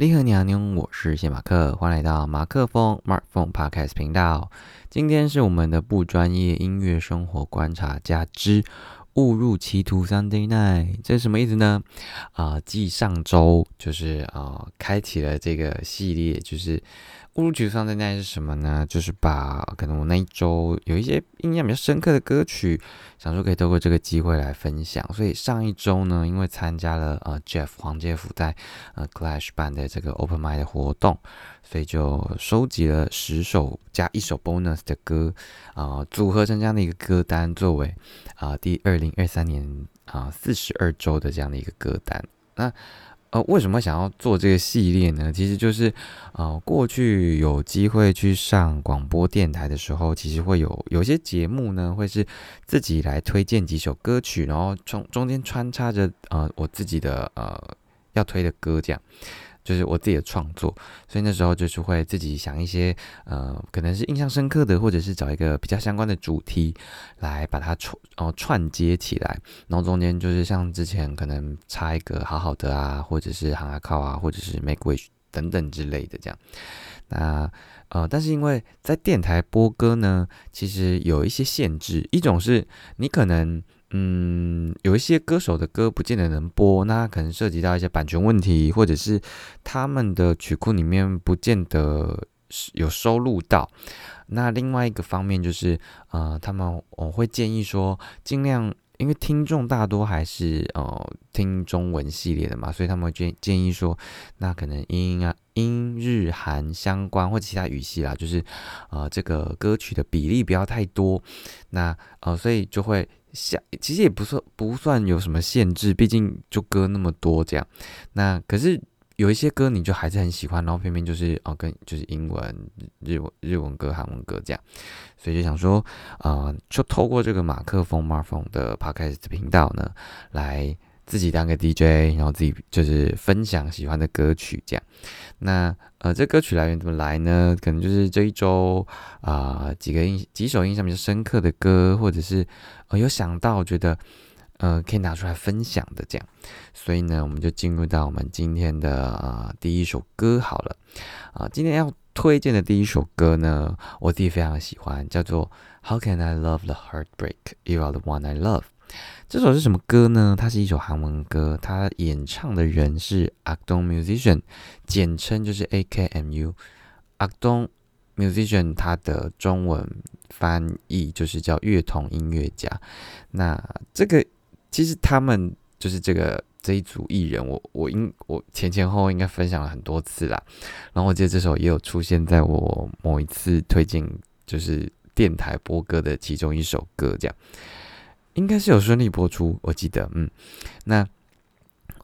你好，你好，你好，我是谢马克，欢迎来到马克风 Mark Phone Podcast 频道。今天是我们的不专业音乐生活观察家之误入歧途 Sunday Night，这是什么意思呢？啊，继上周就是啊，开启了这个系列，就是。误入沮丧的那是什么呢？就是把可能我那一周有一些印象比较深刻的歌曲，想说可以透过这个机会来分享。所以上一周呢，因为参加了呃 Jeff 黄杰夫在呃 Clash 办的这个 Open m i d 的活动，所以就收集了十首加一首 bonus 的歌，啊，组合成这样的一个歌单，作为啊第二零二三年啊四十二周的这样的一个歌单。那呃，为什么想要做这个系列呢？其实就是，呃，过去有机会去上广播电台的时候，其实会有有些节目呢，会是自己来推荐几首歌曲，然后中中间穿插着呃我自己的呃要推的歌这样。就是我自己的创作，所以那时候就是会自己想一些，呃，可能是印象深刻的，或者是找一个比较相关的主题来把它串哦串接起来，然后中间就是像之前可能插一个好好的啊，或者是行啊靠啊，或者是 make wish 等等之类的这样。那呃，但是因为在电台播歌呢，其实有一些限制，一种是你可能。嗯，有一些歌手的歌不见得能播，那可能涉及到一些版权问题，或者是他们的曲库里面不见得有收录到。那另外一个方面就是，呃，他们我会建议说，尽量因为听众大多还是呃听中文系列的嘛，所以他们建建议说，那可能英啊英日韩相关或其他语系啦，就是呃这个歌曲的比例不要太多。那呃，所以就会。像其实也不算不算有什么限制，毕竟就歌那么多这样。那可是有一些歌你就还是很喜欢，然后偏偏就是哦跟就是英文、日文、日文歌、韩文歌这样，所以就想说啊，就透过这个马克风、马风的 podcast 频道呢，来自己当个 DJ，然后自己就是分享喜欢的歌曲这样。那呃，这歌曲来源怎么来呢？可能就是这一周啊，几个印几首印象比较深刻的歌，或者是呃有想到觉得呃可以拿出来分享的这样。所以呢，我们就进入到我们今天的啊第一首歌好了。啊，今天要推荐的第一首歌呢，我自己非常喜欢，叫做《How Can I Love the Heartbreak You Are the One I Love》。这首是什么歌呢？它是一首韩文歌，它演唱的人是 Akdong Musician，简称就是 AKMU。Akdong Musician，它的中文翻译就是叫乐童音乐家。那这个其实他们就是这个这一组艺人，我我应我前前后后应该分享了很多次啦。然后我记得这首也有出现在我某一次推荐就是电台播歌的其中一首歌，这样。应该是有顺利播出，我记得，嗯，那，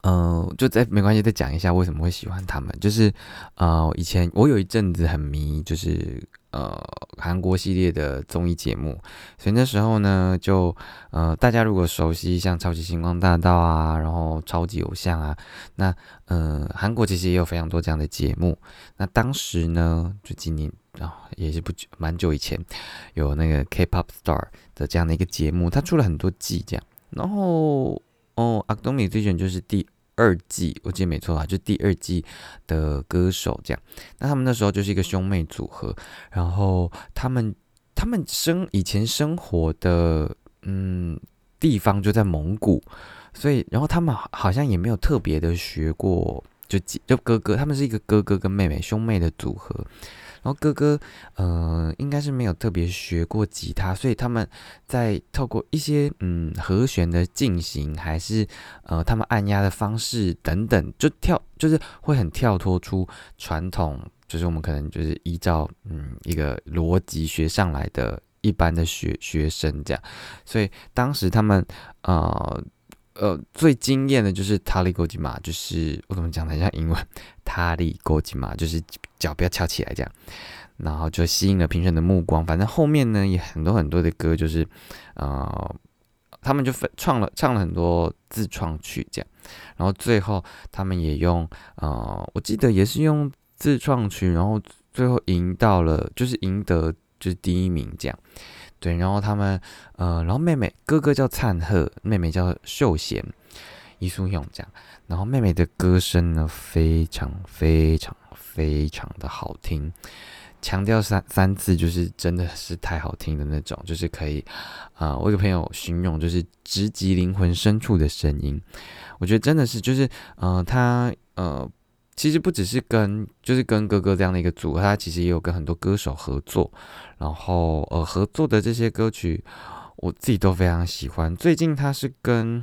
呃，就再没关系，再讲一下为什么会喜欢他们，就是，呃，以前我有一阵子很迷，就是呃韩国系列的综艺节目，所以那时候呢，就呃大家如果熟悉像超级星光大道啊，然后超级偶像啊，那呃韩国其实也有非常多这样的节目，那当时呢，就今年。啊也是不久，蛮久以前有那个 K-pop star 的这样的一个节目，它出了很多季这样。然后哦，阿东米最选就是第二季，我记得没错啊，就第二季的歌手这样。那他们那时候就是一个兄妹组合，然后他们他们生以前生活的嗯地方就在蒙古，所以然后他们好像也没有特别的学过，就就哥哥，他们是一个哥哥跟妹妹兄妹的组合。然后哥哥，呃，应该是没有特别学过吉他，所以他们在透过一些嗯和弦的进行，还是呃他们按压的方式等等，就跳就是会很跳脱出传统，就是我们可能就是依照嗯一个逻辑学上来的一般的学学生这样，所以当时他们呃。呃，最惊艳的就是塔利勾吉马，就是我怎么讲呢？像英文 塔利勾吉马，就是脚不要翘起来这样，然后就吸引了评审的目光。反正后面呢也很多很多的歌，就是呃，他们就创了唱了很多自创曲这样，然后最后他们也用呃，我记得也是用自创曲，然后最后赢到了，就是赢得就是第一名这样。对，然后他们，呃，然后妹妹哥哥叫灿赫，妹妹叫秀贤，伊苏勇这样。然后妹妹的歌声呢，非常非常非常的好听，强调三三次，就是真的是太好听的那种，就是可以啊，我有个朋友形容就是直击灵魂深处的声音。我觉得真的是，就是呃，他呃。其实不只是跟，就是跟哥哥这样的一个组合，他其实也有跟很多歌手合作，然后呃合作的这些歌曲，我自己都非常喜欢。最近他是跟，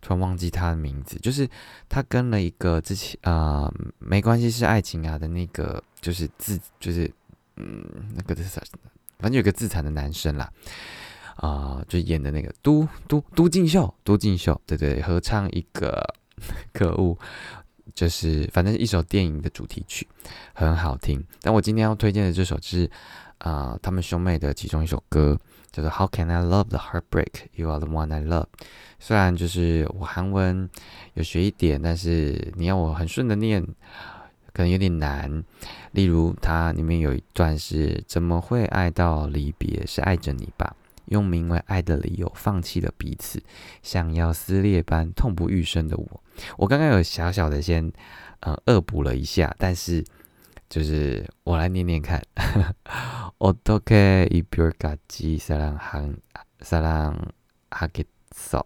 突然忘记他的名字，就是他跟了一个之前啊没关系是爱情啊的那个，就是自就是嗯那个是啥，反正有个自残的男生啦，啊就演的那个都都都敬秀，都敬秀，对对，合唱一个可恶。就是反正一首电影的主题曲很好听，但我今天要推荐的这首是啊，他们兄妹的其中一首歌，叫做《How Can I Love the Heartbreak You Are the One I Love》。虽然就是我韩文有学一点，但是你要我很顺的念，可能有点难。例如它里面有一段是：怎么会爱到离别？是爱着你吧？用名为爱的理由放弃了彼此，想要撕裂般痛不欲生的我。我刚刚有小小的先呃恶补了一下，但是就是我来念念看。어떻게이별까지사랑한사랑하겠어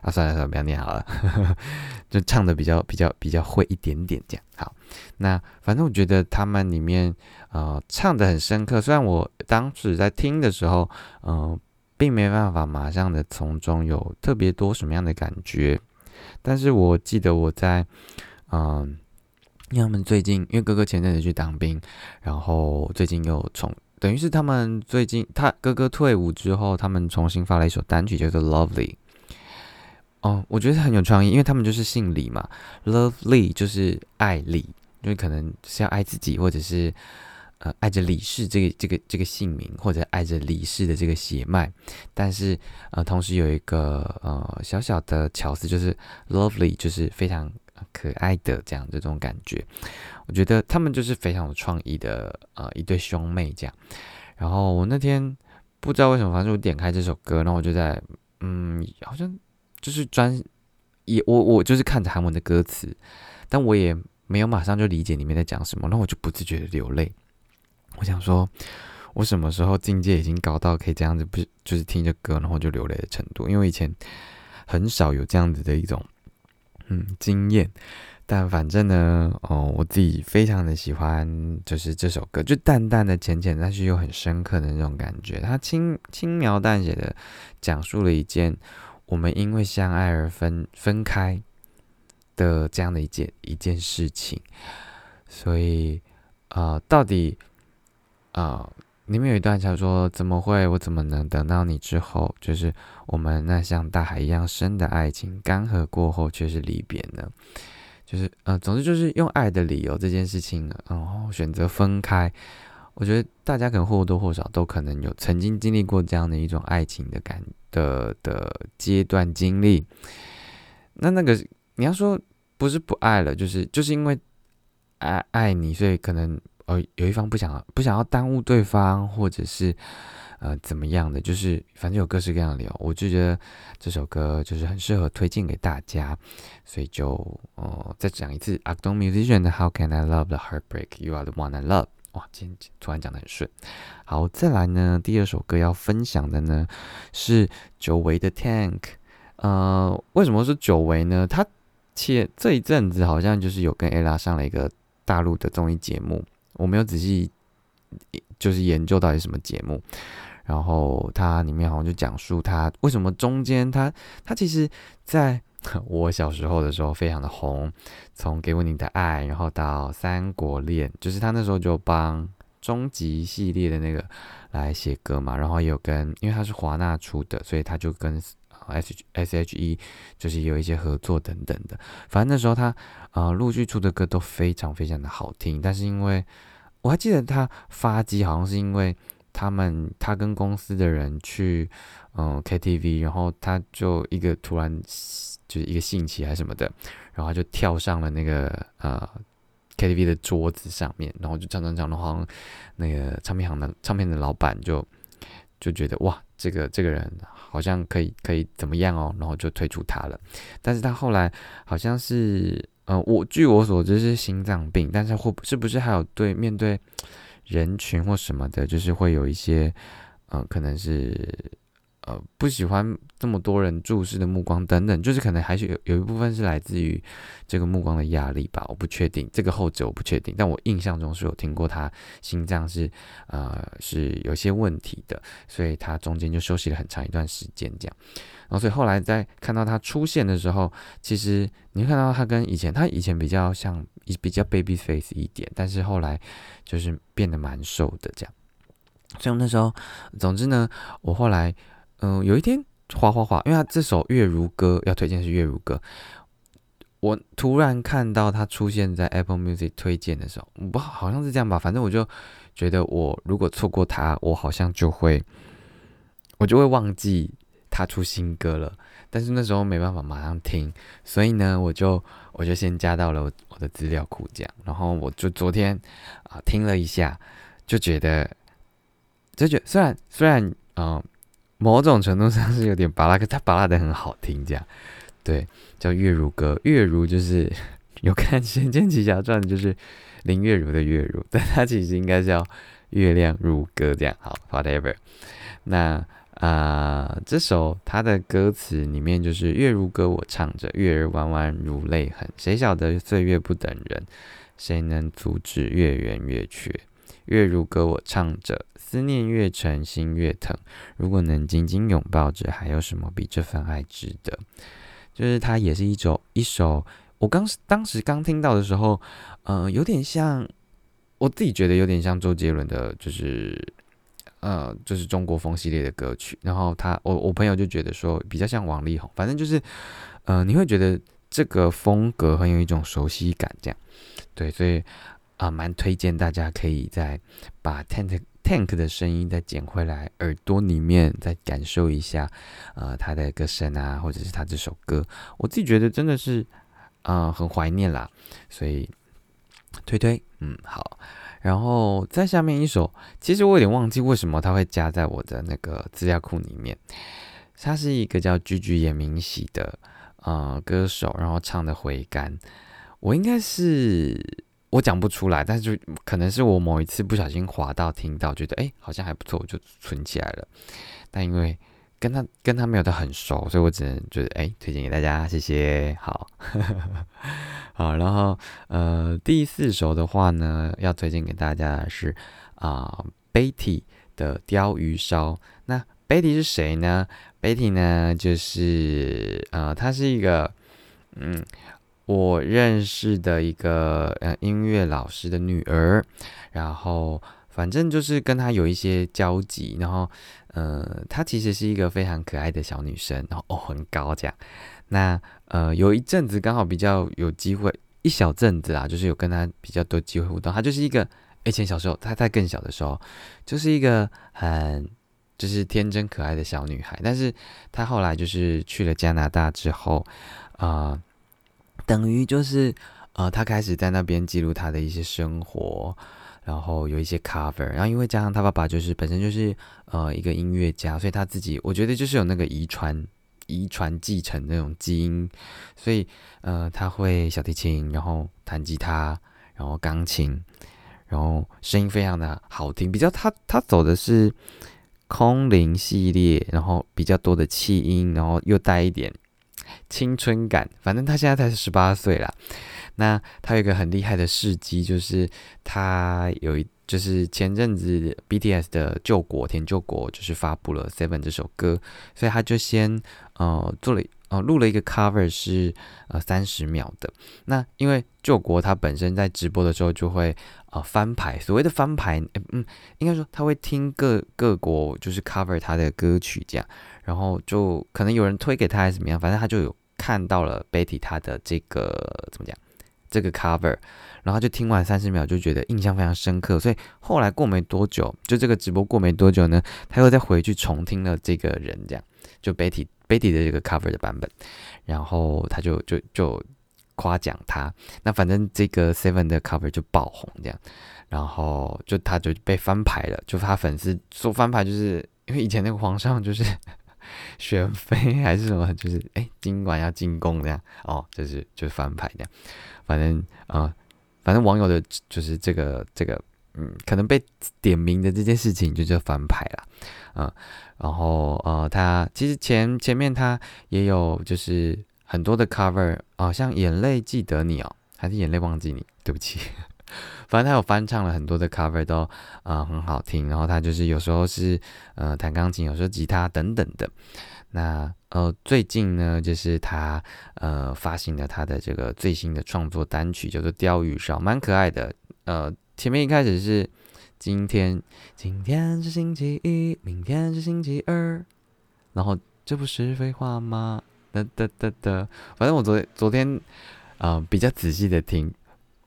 啊，算了算了，不要念好了，就唱的比较比较比较会一点点这样。好，那反正我觉得他们里面 呃唱的很深刻，虽然我当时在听的时候，嗯，并没办法马上的从中有特别多什么样的感觉，但是我记得我在嗯，因为他们最近因为哥哥前阵子去当兵，然后最近又重等于是他们最近他哥哥退伍之后，他们重新发了一首单曲叫做《Lovely》。哦，我觉得很有创意，因为他们就是姓李嘛，Lovely 就是爱李，因为可能是要爱自己，或者是呃爱着李氏这个这个这个姓名，或者爱着李氏的这个血脉。但是呃，同时有一个呃小小的巧思，就是 Lovely 就是非常可爱的这样这种感觉。我觉得他们就是非常有创意的呃一对兄妹这样。然后我那天不知道为什么，反正我点开这首歌，然后我就在嗯，好像。就是专也我我就是看着韩文的歌词，但我也没有马上就理解里面在讲什么，然后我就不自觉的流泪。我想说，我什么时候境界已经高到可以这样子，不就是听着歌然后就流泪的程度？因为以前很少有这样子的一种嗯经验。但反正呢，哦，我自己非常的喜欢，就是这首歌，就淡淡的、浅浅，但是又很深刻的那种感觉。它轻轻描淡写的讲述了一件。我们因为相爱而分分开的这样的一件一件事情，所以啊，到底啊，里面有一段叫做“怎么会？我怎么能等到你之后？就是我们那像大海一样深的爱情，干涸过后却是离别呢？就是呃，总之就是用爱的理由这件事情，然后选择分开。我觉得大家可能或多或少都可能有曾经经历过这样的一种爱情的感的的阶段经历。那那个你要说不是不爱了，就是就是因为爱爱你，所以可能呃有一方不想不想要耽误对方，或者是呃怎么样的，就是反正有各式各样的理由。我就觉得这首歌就是很适合推荐给大家，所以就呃再讲一次，Acton Musician 的 How Can I Love the Heartbreak You Are the One I Love。哇，今天突然讲的很顺。好，再来呢，第二首歌要分享的呢是久违的 Tank。呃，为什么是久违呢？他且这一阵子好像就是有跟 ella 上了一个大陆的综艺节目，我没有仔细就是研究到底什么节目。然后它里面好像就讲述他为什么中间他他其实在。我小时候的时候非常的红，从《给我你的爱》，然后到《三国恋》，就是他那时候就帮终极系列的那个来写歌嘛，然后有跟，因为他是华纳出的，所以他就跟 S S H E 就是有一些合作等等的。反正那时候他呃陆续出的歌都非常非常的好听，但是因为我还记得他发迹好像是因为他们他跟公司的人去嗯 K T V，然后他就一个突然。就是一个兴起还是什么的，然后他就跳上了那个呃 KTV 的桌子上面，然后就唱唱唱的话，那个唱片行的唱片的老板就就觉得哇，这个这个人好像可以可以怎么样哦，然后就推出他了。但是他后来好像是，呃，我据我所知是心脏病，但是或是不是还有对面对人群或什么的，就是会有一些，呃，可能是。呃，不喜欢这么多人注视的目光等等，就是可能还是有有一部分是来自于这个目光的压力吧，我不确定这个后者我不确定，但我印象中是有听过他心脏是呃是有些问题的，所以他中间就休息了很长一段时间这样，然后所以后来在看到他出现的时候，其实你看到他跟以前他以前比较像比较 baby face 一点，但是后来就是变得蛮瘦的这样，所以那时候总之呢，我后来。嗯，有一天，哗哗哗，因为他这首《月如歌》要推荐是《月如歌》，我突然看到他出现在 Apple Music 推荐的时候，不好像是这样吧？反正我就觉得，我如果错过他，我好像就会，我就会忘记他出新歌了。但是那时候没办法马上听，所以呢，我就我就先加到了我的资料库这样。然后我就昨天啊听了一下，就觉得，就觉得虽然虽然嗯。某种程度上是有点巴拉，可他巴拉的很好听，这样对，叫月如歌。月如就是 有看《仙剑奇侠传》，就是林月如的月如，但他其实应该叫月亮如歌这样。好，whatever。那啊，这首他的歌词里面就是月如歌，我唱着月儿弯弯如泪痕，谁晓得岁月不等人，谁能阻止月圆月缺？月如歌，我唱着，思念越沉，心越疼。如果能紧紧拥抱着，还有什么比这份爱值得？就是它也是一首一首，我刚当时刚听到的时候，呃，有点像，我自己觉得有点像周杰伦的，就是呃，就是中国风系列的歌曲。然后他，我我朋友就觉得说比较像王力宏，反正就是，呃，你会觉得这个风格很有一种熟悉感，这样，对，所以。啊，蛮推荐大家可以再把 Tank Tank 的声音再捡回来耳朵里面，再感受一下，呃，他的歌声啊，或者是他这首歌，我自己觉得真的是，啊，很怀念啦，所以推推，嗯，好，然后在下面一首，其实我有点忘记为什么他会加在我的那个资料库里面，他是一个叫居居野明喜的呃歌手，然后唱的回甘，我应该是。我讲不出来，但是就可能是我某一次不小心滑到听到，觉得哎好像还不错，我就存起来了。但因为跟他跟他没有的很熟，所以我只能觉得哎推荐给大家，谢谢。好，好，然后呃第四首的话呢，要推荐给大家的是啊 Betty 的鲷鱼烧。那 Betty 是谁呢？Betty 呢就是呃她是一个嗯。我认识的一个呃音乐老师的女儿，然后反正就是跟她有一些交集，然后呃她其实是一个非常可爱的小女生，然后哦很高这样。那呃有一阵子刚好比较有机会，一小阵子啊，就是有跟她比较多机会互动。她就是一个以前小时候，她在更小的时候，就是一个很就是天真可爱的小女孩，但是她后来就是去了加拿大之后啊。等于就是，呃，他开始在那边记录他的一些生活，然后有一些 cover，然后因为加上他爸爸就是本身就是呃一个音乐家，所以他自己我觉得就是有那个遗传遗传继承那种基因，所以呃他会小提琴，然后弹吉他，然后钢琴，然后声音非常的好听，比较他他走的是空灵系列，然后比较多的气音，然后又带一点。青春感，反正他现在才十八岁啦。那他有一个很厉害的事迹，就是他有一，就是前阵子 BTS 的救国田救国就是发布了 Seven 这首歌，所以他就先呃做了呃录了一个 cover 是呃三十秒的。那因为救国他本身在直播的时候就会呃翻牌，所谓的翻牌，嗯，应该说他会听各各国就是 cover 他的歌曲这样。然后就可能有人推给他还是怎么样，反正他就有看到了 Betty 他的这个怎么讲，这个 cover，然后就听完三十秒就觉得印象非常深刻，所以后来过没多久，就这个直播过没多久呢，他又再回去重听了这个人这样，就 Betty Betty 的这个 cover 的版本，然后他就就就夸奖他，那反正这个 Seven 的 cover 就爆红这样，然后就他就被翻牌了，就他粉丝说翻牌就是。因为以前那个皇上就是 选妃还是什么，就是哎今晚要进宫这样哦，就是就是翻牌这样，反正啊，反正网友的就是这个这个嗯，可能被点名的这件事情就叫翻牌了，嗯，然后呃，他其实前前面他也有就是很多的 cover 啊，像眼泪记得你哦，还是眼泪忘记你，对不起。反正他有翻唱了很多的 cover 都啊很好听，然后他就是有时候是呃弹钢琴，有时候吉他等等的。那呃最近呢，就是他呃发行了他的这个最新的创作单曲，叫做《钓鱼烧》，蛮可爱的。呃，前面一开始是今天，今天是星期一，明天是星期二，然后这不是废话吗？哒哒哒哒，反正我昨昨天啊比较仔细的听。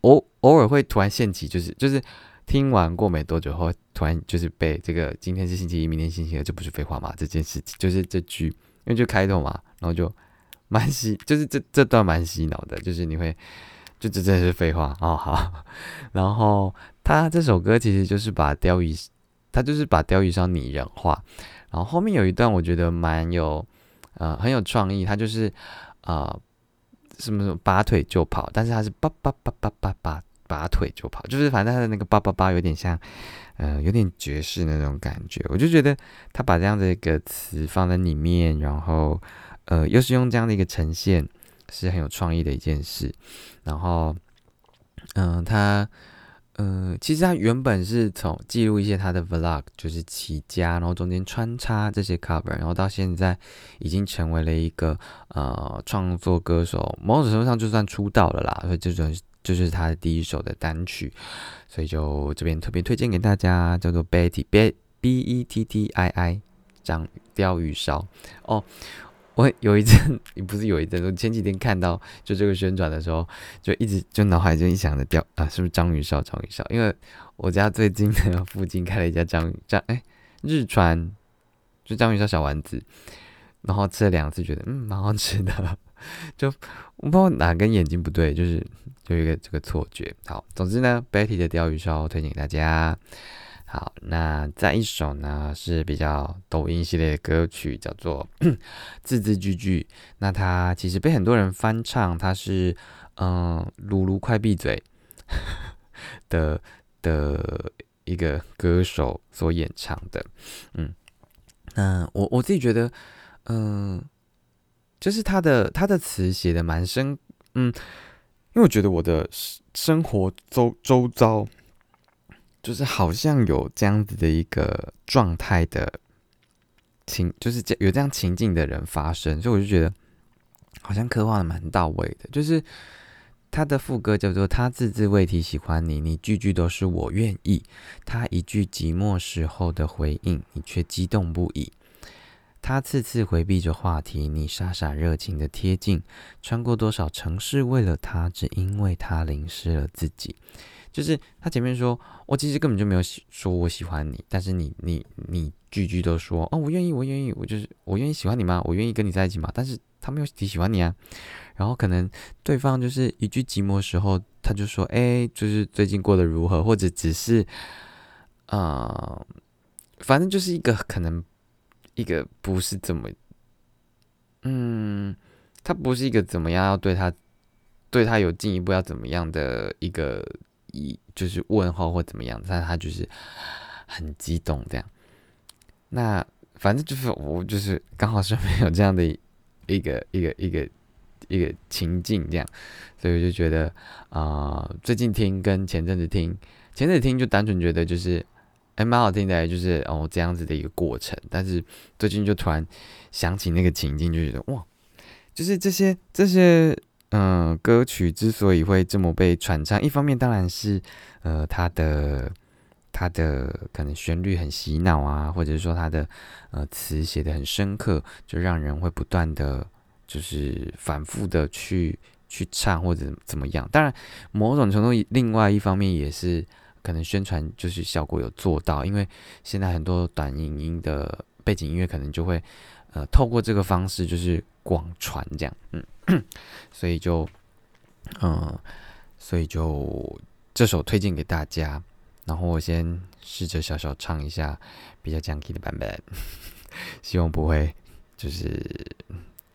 偶偶尔会突然现起，就是就是听完过没多久后，突然就是被这个今天是星期一，明天星期二，这不是废话吗？这件事情就是这句，因为就开头嘛，然后就蛮洗，就是这这段蛮洗脑的，就是你会这真是废话哦好，然后他这首歌其实就是把钓鱼，他就是把钓鱼烧拟人化，然后后面有一段我觉得蛮有呃很有创意，他就是啊。什么什么拔腿就跑，但是他是叭叭叭叭叭叭拔腿就跑，就是反正他的那个叭叭叭有点像，呃，有点爵士那种感觉。我就觉得他把这样的一个词放在里面，然后呃，又是用这样的一个呈现，是很有创意的一件事。然后，嗯，他。嗯，其实他原本是从记录一些他的 vlog，就是起家，然后中间穿插这些 cover，然后到现在已经成为了一个呃创作歌手，某种程度上就算出道了啦。所以这种就是他的第一首的单曲，所以就这边特别推荐给大家，叫做 Betty B B E T T I I，张钓鱼烧哦。我有一阵，不是有一阵，我前几天看到就这个宣传的时候，就一直就脑海中一想着钓啊，是不是章鱼烧？章鱼烧，因为我家最近的附近开了一家章鱼章，哎，日川，就章鱼烧小丸子，然后吃了两次，觉得嗯蛮好吃的，就我不知道哪根眼睛不对，就是有一个这个错觉。好，总之呢，Betty 的鲷鱼烧推荐给大家。好，那再一首呢是比较抖音系列的歌曲，叫做《字字句句》。那它其实被很多人翻唱，它是嗯，鲁鲁快闭嘴的的一个歌手所演唱的。嗯，那我我自己觉得，嗯，就是他的他的词写的蛮深，嗯，因为我觉得我的生活周周遭。就是好像有这样子的一个状态的情，就是有这样情境的人发生，所以我就觉得好像刻画的蛮到位的。就是他的副歌叫做“他字字未提喜欢你，你句句都是我愿意”，他一句寂寞时候的回应，你却激动不已。他次次回避着话题，你傻傻热情的贴近，穿过多少城市为了他，只因为他淋湿了自己。就是他前面说，我其实根本就没有喜说我喜欢你，但是你你你句句都说哦，我愿意，我愿意，我就是我愿意喜欢你吗？我愿意跟你在一起吗？但是他没有提喜欢你啊。然后可能对方就是一句寂寞时候，他就说，哎，就是最近过得如何？或者只是，呃，反正就是一个可能一个不是怎么，嗯，他不是一个怎么样要对他对他有进一步要怎么样的一个。一就是问候或怎么样，但他就是很激动这样。那反正就是我就是刚好是没有这样的一个一个一个一个情境这样，所以我就觉得啊，最近听跟前阵子听，前阵子听就单纯觉得就是哎蛮好听的，就是哦这样子的一个过程。但是最近就突然想起那个情境，就觉得哇，就是这些这些。嗯，歌曲之所以会这么被传唱，一方面当然是，呃，它的它的可能旋律很洗脑啊，或者是说它的呃词写的很深刻，就让人会不断的，就是反复的去去唱或者怎么样。当然，某种程度另外一方面也是可能宣传就是效果有做到，因为现在很多短影音的背景音乐可能就会呃透过这个方式就是广传这样，嗯。所以就，嗯，所以就这首推荐给大家。然后我先试着小小唱一下比较降 key 的版本，希望不会就是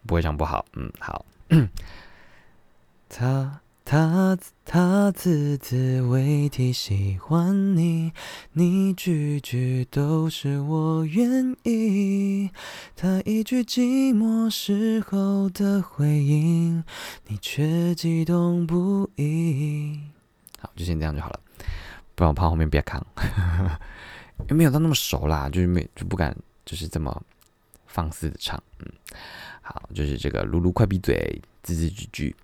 不会唱不好。嗯，好。他他他字字未提喜欢你，你句句都是我愿意。他一句寂寞时候的回应，你却激动不已。好，就先这样就好了。不然我怕后面别扛，因为没有到那么熟啦，就是没就不敢就是这么放肆的唱。嗯，好，就是这个噜噜快闭嘴，字字句句。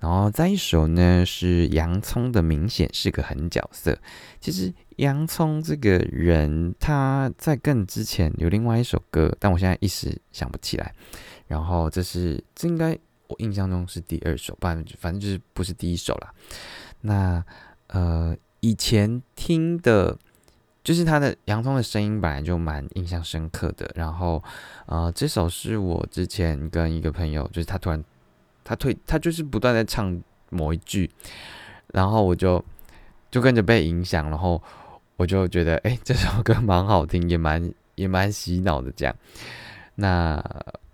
然后再一首呢是洋葱的，明显是个狠角色。其实洋葱这个人他在更之前有另外一首歌，但我现在一时想不起来。然后这是这应该我印象中是第二首，不然反正就是不是第一首啦。那呃。以前听的，就是他的洋葱的声音本来就蛮印象深刻的。然后，呃，这首是我之前跟一个朋友，就是他突然他推他就是不断在唱某一句，然后我就就跟着被影响，然后我就觉得哎，这首歌蛮好听，也蛮也蛮洗脑的这样。那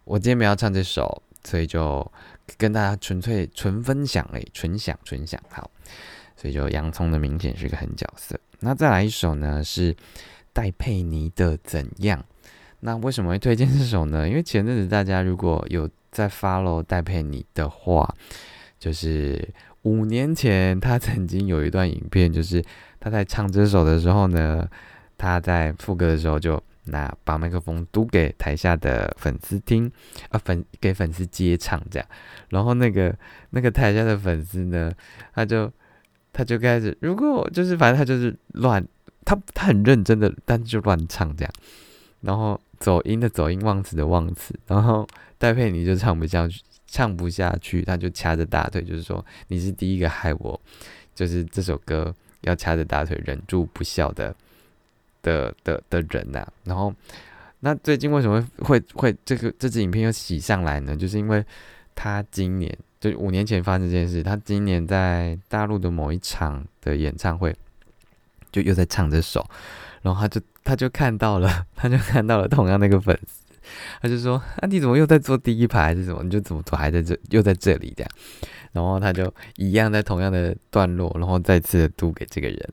我今天没有唱这首，所以就跟大家纯粹纯分享哎，纯享纯享好。所以就洋葱的明显是个狠角色。那再来一首呢，是戴佩妮的《怎样》。那为什么会推荐这首呢？因为前阵子大家如果有在 follow 戴佩妮的话，就是五年前他曾经有一段影片，就是他在唱这首的时候呢，他在副歌的时候就拿把麦克风嘟给台下的粉丝听，啊粉给粉丝接唱这样。然后那个那个台下的粉丝呢，他就。他就开始，如果就是反正他就是乱，他他很认真的，但是就乱唱这样，然后走音的走音，忘词的忘词，然后戴佩妮就唱不下去，唱不下去，他就掐着大腿，就是说你是第一个害我，就是这首歌要掐着大腿忍住不笑的的的的人呐。然后那最近为什么会会这个这支影片又洗上来呢？就是因为他今年。就五年前发生这件事，他今年在大陆的某一场的演唱会，就又在唱这首，然后他就他就看到了，他就看到了同样那个粉丝，他就说：“啊，你怎么又在坐第一排还是什么？你就怎么还在这又在这里这样？”然后他就一样在同样的段落，然后再次的读给这个人，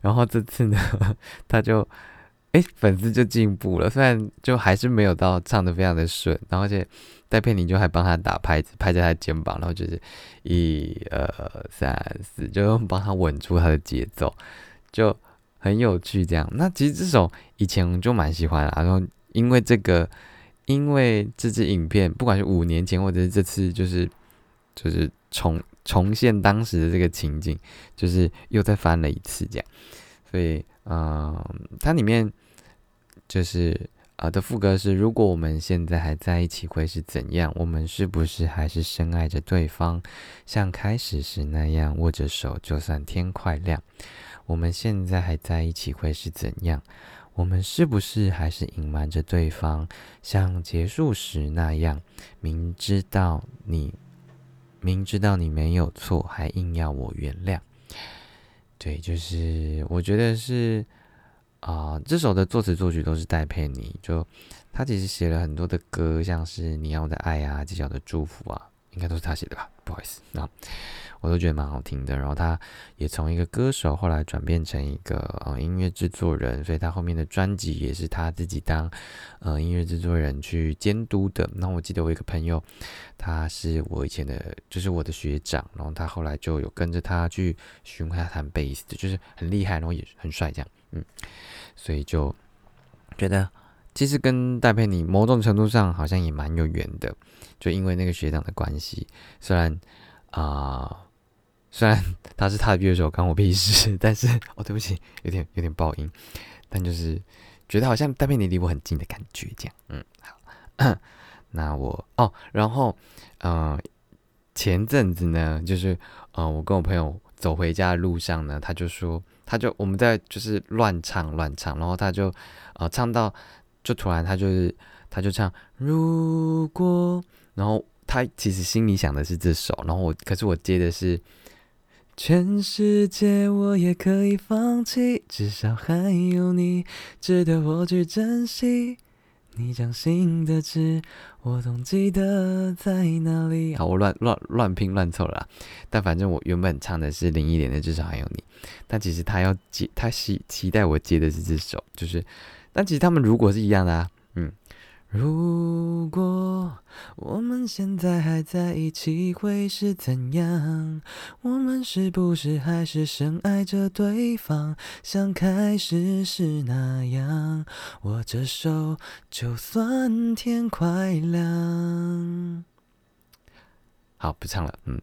然后这次呢，他就。哎，粉丝就进步了，虽然就还是没有到唱的非常的顺，然后而且戴佩妮就还帮他打拍子，拍在他肩膀，然后就是一二三四，就帮他稳住他的节奏，就很有趣这样。那其实这首以前就蛮喜欢，然后因为这个，因为这支影片，不管是五年前或者是这次，就是就是重重现当时的这个情景，就是又再翻了一次这样，所以嗯，它里面。就是啊的副歌是：如果我们现在还在一起，会是怎样？我们是不是还是深爱着对方，像开始时那样握着手，就算天快亮？我们现在还在一起，会是怎样？我们是不是还是隐瞒着对方，像结束时那样？明知道你，明知道你没有错，还硬要我原谅？对，就是我觉得是。啊，这首的作词作曲都是戴佩妮，就他其实写了很多的歌，像是你要的爱啊，《计较的祝福》啊，应该都是他写的吧？不好意思，那我都觉得蛮好听的。然后他也从一个歌手后来转变成一个呃音乐制作人，所以他后面的专辑也是他自己当呃音乐制作人去监督的。那我记得我一个朋友，他是我以前的，就是我的学长，然后他后来就有跟着他去巡回他弹贝斯，就是很厉害，然后也很帅这样，嗯。所以就觉得，其实跟戴佩妮某种程度上好像也蛮有缘的，就因为那个学长的关系。虽然啊，虽然 他是他的乐手，关我屁事，但是哦，对不起，有点有点爆音，但就是觉得好像戴佩妮离我很近的感觉，这样。嗯，好，那我哦，然后嗯，前阵子呢，就是呃，我跟我朋友走回家的路上呢，他就说。他就我们在就是乱唱乱唱，然后他就呃唱到就突然他就是他就唱如果，然后他其实心里想的是这首，然后我可是我接的是全世界我也可以放弃，至少还有你值得我去珍惜。你掌心的痣，我总记得在哪里。好，我乱乱乱拼乱凑了，但反正我原本唱的是林忆莲的《至少还有你》，但其实他要接，他期期待我接的是这首，就是，但其实他们如果是一样的啊，嗯。如果我们现在还在一起，会是怎样？我们是不是还是深爱着对方，像开始时那样？握着手，就算天快亮。好，不唱了，嗯。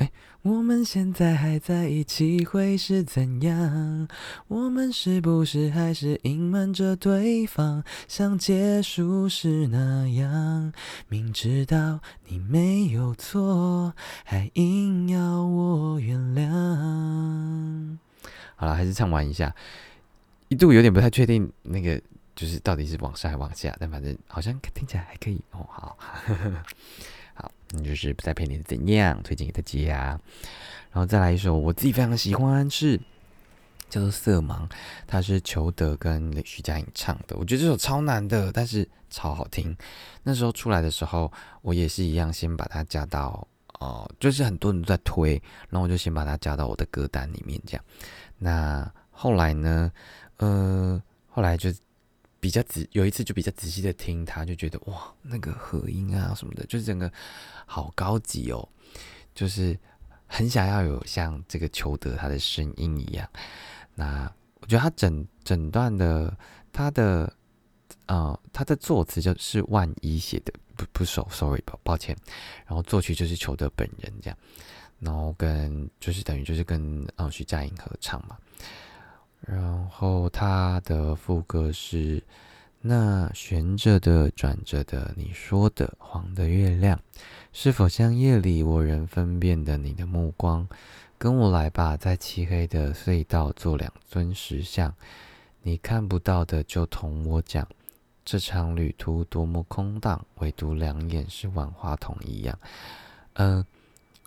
哎，我们现在还在一起会是怎样？我们是不是还是隐瞒着对方，像结束时那样？明知道你没有错，还硬要我原谅。好了，还是唱完一下。一度有点不太确定，那个就是到底是往上还往下，但反正好像听起来还可以哦。好。你就是不再陪你怎样？推荐给大家，然后再来一首我自己非常喜欢，是叫做《色盲》，它是裘德跟徐佳莹唱的。我觉得这首超难的，但是超好听。那时候出来的时候，我也是一样，先把它加到哦，就是很多人都在推，然后我就先把它加到我的歌单里面。这样，那后来呢？呃，后来就。比较仔有一次就比较仔细的听他，就觉得哇，那个和音啊什么的，就是整个好高级哦，就是很想要有像这个裘德他的声音一样。那我觉得他整整段的他的呃他的作词就是万一写的，不不熟，sorry 抱抱歉。然后作曲就是裘德本人这样，然后跟就是等于就是跟嗯徐佳莹合唱嘛。然后他的副歌是：那悬着的、转着的，你说的黄的月亮，是否像夜里我仍分辨的你的目光？跟我来吧，在漆黑的隧道做两尊石像，你看不到的就同我讲。这场旅途多么空荡，唯独两眼是万花筒一样。嗯，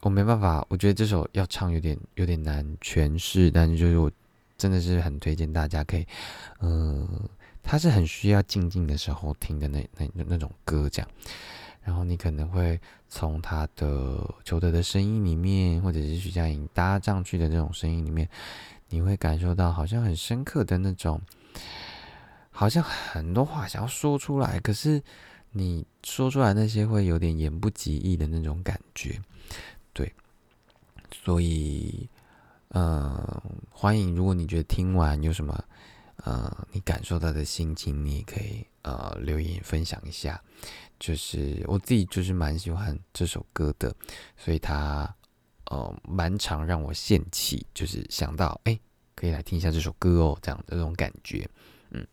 我没办法，我觉得这首要唱有点有点难诠释，但是就是我。真的是很推荐大家可以，呃，它是很需要静静的时候听的那那那种歌，这样。然后你可能会从他的裘德的声音里面，或者是徐佳莹搭上去的这种声音里面，你会感受到好像很深刻的那种，好像很多话想要说出来，可是你说出来那些会有点言不及义的那种感觉，对，所以。嗯，欢迎。如果你觉得听完有什么，呃，你感受到的心情，你也可以呃留言分享一下。就是我自己就是蛮喜欢这首歌的，所以它呃蛮常让我现起，就是想到哎，可以来听一下这首歌哦，这样的这种感觉。嗯，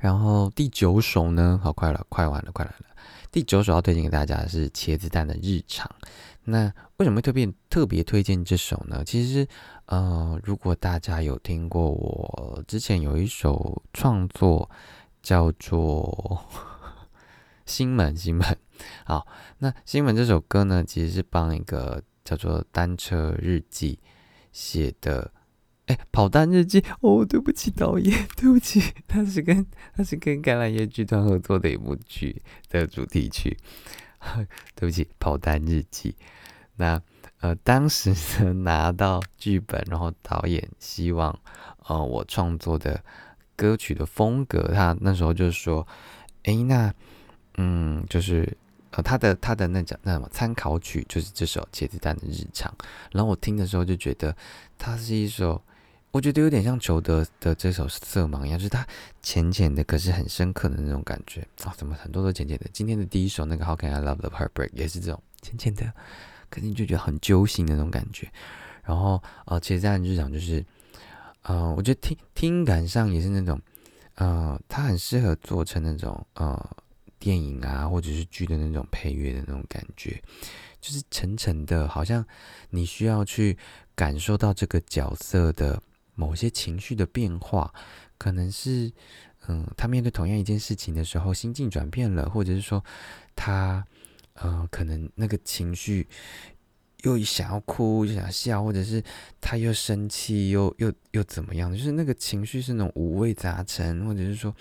然后第九首呢，好快了，快完了，快来了。第九首要推荐给大家的是茄子蛋的日常。那为什么会特别特别推荐这首呢？其实，呃，如果大家有听过我之前有一首创作叫做《新门》，新门。好，那《新门》这首歌呢，其实是帮一个叫做《单车日记》写的。哎，跑单日记哦，对不起导演，对不起，他是跟他是跟橄榄叶剧团合作的一部剧的主题曲。对不起，跑单日记。那呃，当时呢拿到剧本，然后导演希望呃我创作的歌曲的风格，他那时候就说，哎，那嗯，就是呃他的他的那叫那什么参考曲就是这首《茄子蛋的日常》，然后我听的时候就觉得它是一首。我觉得有点像裘德的这首《色盲》一样，就是它浅浅的，可是很深刻的那种感觉啊！怎么很多都浅浅的？今天的第一首那个《How Can I Love the Heartbreak》也是这种浅浅的，可是你就觉得很揪心的那种感觉。然后呃，其实这样日常就是，呃，我觉得听听感上也是那种，呃，它很适合做成那种呃电影啊或者是剧的那种配乐的那种感觉，就是沉沉的，好像你需要去感受到这个角色的。某些情绪的变化，可能是，嗯，他面对同样一件事情的时候，心境转变了，或者是说，他，呃，可能那个情绪又想要哭，又想笑，或者是他又生气，又又又怎么样？就是那个情绪是那种五味杂陈，或者是说，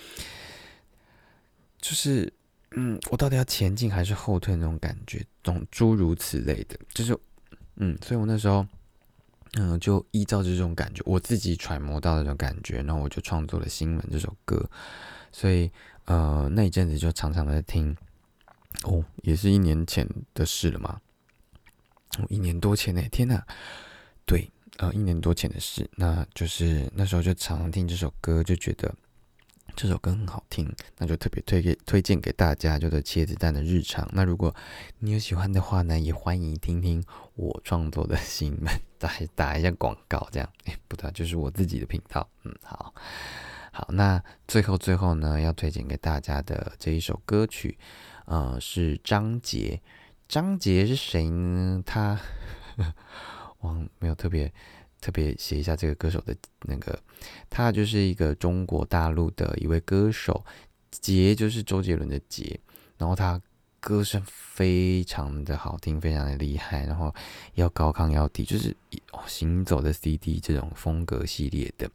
就是嗯，我到底要前进还是后退那种感觉，种诸如此类的，就是嗯，所以我那时候嗯，就依照这种感觉，我自己揣摩到那种感觉，然后我就创作了《新闻》这首歌，所以呃，那一阵子就常常在听，哦，也是一年前的事了嘛。一年多前呢，天呐，对，呃，一年多前的事，那就是那时候就常常听这首歌，就觉得这首歌很好听，那就特别推给推荐给大家，叫做《茄子蛋的日常》。那如果你有喜欢的话呢，也欢迎听听我创作的新闻，打打一下广告，这样，哎，不对，就是我自己的频道，嗯，好，好，那最后最后呢，要推荐给大家的这一首歌曲，呃，是张杰。张杰是谁呢？他 我没有特别特别写一下这个歌手的那个，他就是一个中国大陆的一位歌手，杰就是周杰伦的杰，然后他歌声非常的好听，非常的厉害，然后要高亢要低，就是行走的 CD 这种风格系列的。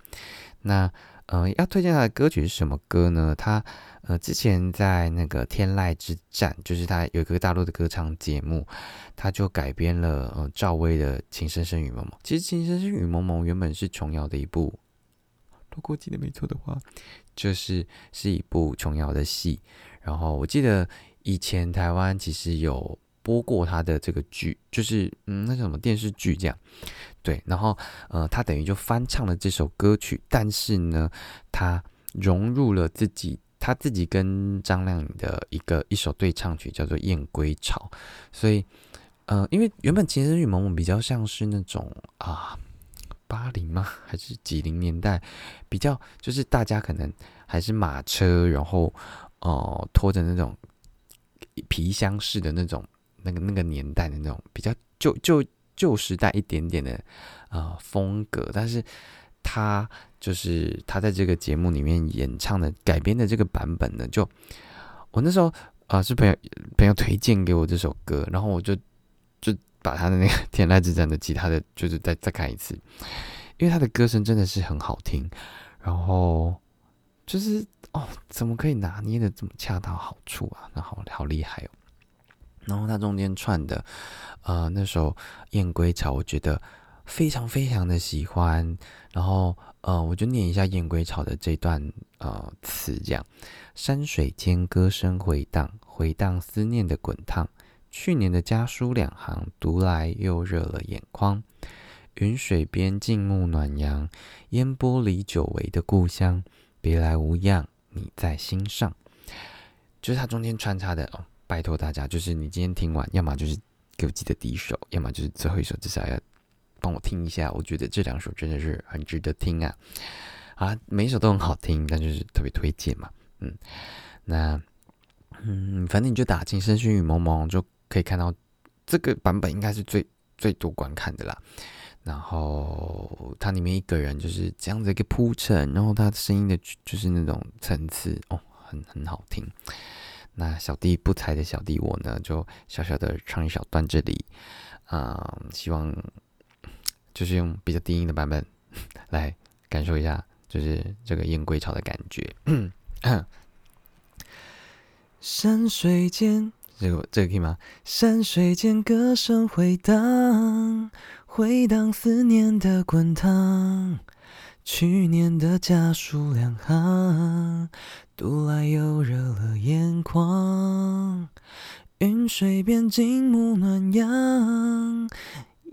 那呃，要推荐他的歌曲是什么歌呢？他。呃，之前在那个《天籁之战》，就是他有一个大陆的歌唱节目，他就改编了呃赵薇的《情深深雨蒙蒙》。其实《情深深雨蒙蒙》原本是琼瑶的一部，如果记得没错的话，就是是一部琼瑶的戏。然后我记得以前台湾其实有播过他的这个剧，就是嗯那什么电视剧这样。对，然后呃他等于就翻唱了这首歌曲，但是呢，他融入了自己。他自己跟张靓颖的一个一首对唱曲叫做《燕归巢》，所以，呃，因为原本《情深深雨蒙蒙》比较像是那种啊，八零吗？还是几零年代？比较就是大家可能还是马车，然后哦拖着那种皮箱式的那种那个那个年代的那种比较旧旧旧时代一点点的呃风格，但是。他就是他在这个节目里面演唱的改编的这个版本呢，就我那时候啊是朋友朋友推荐给我这首歌，然后我就就把他的那个 《天籁之战》的吉他的就是再再看一次，因为他的歌声真的是很好听，然后就是哦怎么可以拿捏的这么恰到好处啊，那好好厉害哦，然后他中间串的呃那首《燕归巢》，我觉得。非常非常的喜欢，然后呃，我就念一下《燕归巢》的这段呃词，这样：山水间歌声回荡，回荡思念的滚烫。去年的家书两行，读来又热了眼眶。云水边静沐暖阳，烟波里久违的故乡。别来无恙，你在心上。就是它中间穿插的，拜托大家，就是你今天听完，要么就是给我记得第一首，要么就是最后一首，至少要。帮我听一下，我觉得这两首真的是很值得听啊！啊，每一首都很好听，但就是特别推荐嘛。嗯，那嗯，反正你就打进《深深雨蒙蒙》就可以看到这个版本应该是最最多观看的啦。然后它里面一个人就是这样子一个铺陈，然后他声音的就是那种层次哦，很很好听。那小弟不才的小弟我呢，就小小的唱一小段这里啊，希望。就是用比较低音的版本来感受一下，就是这个燕归巢的感觉。山水间，这个这个可以吗？山水间歌声回荡，回荡思念的滚烫。去年的家书两行，读来又热了眼眶。云水边静沐暖阳，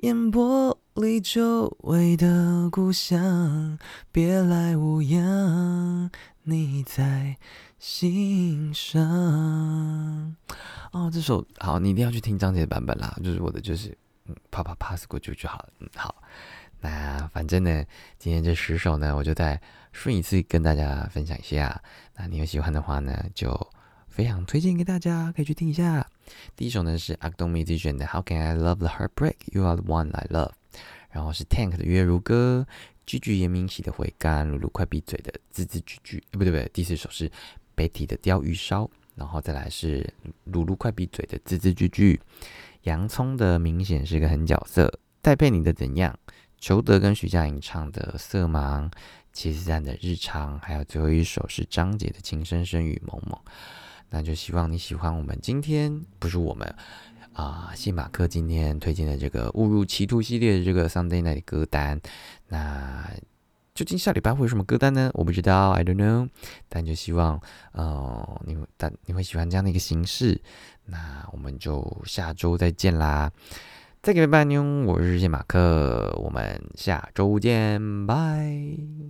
烟波。里久违的故乡，别来无恙，你在心上。哦，这首好，你一定要去听张杰的版本啦。就是我的，就是嗯，啪啪 pass 过去就好了。嗯，好。那反正呢，今天这十首呢，我就再顺一次跟大家分享一下。那你有喜欢的话呢，就非常推荐给大家，可以去听一下。第一首呢是 Acton Musician 的 How Can I Love the Heartbreak You Are the One I Love。然后是 Tank 的月如歌，句句言明喜的回甘，露露快闭嘴的字字句句，不对不对，第四首是 Betty 的鲷鱼烧，然后再来是露露快闭嘴的字字句句，洋葱的明显是个狠角色，戴佩妮的怎样？裘德跟徐佳莹唱的色盲，齐思丹的日常，还有最后一首是张杰的情深深雨蒙蒙。那就希望你喜欢我们今天不是我们啊，谢马克今天推荐的这个误入歧途系列的这个 Sunday Night 歌单。那究竟下礼拜会有什么歌单呢？我不知道，I don't know。但就希望呃，你但你会喜欢这样的一个形式。那我们就下周再见啦！再给拜拜妞，我是谢马克，我们下周见，拜。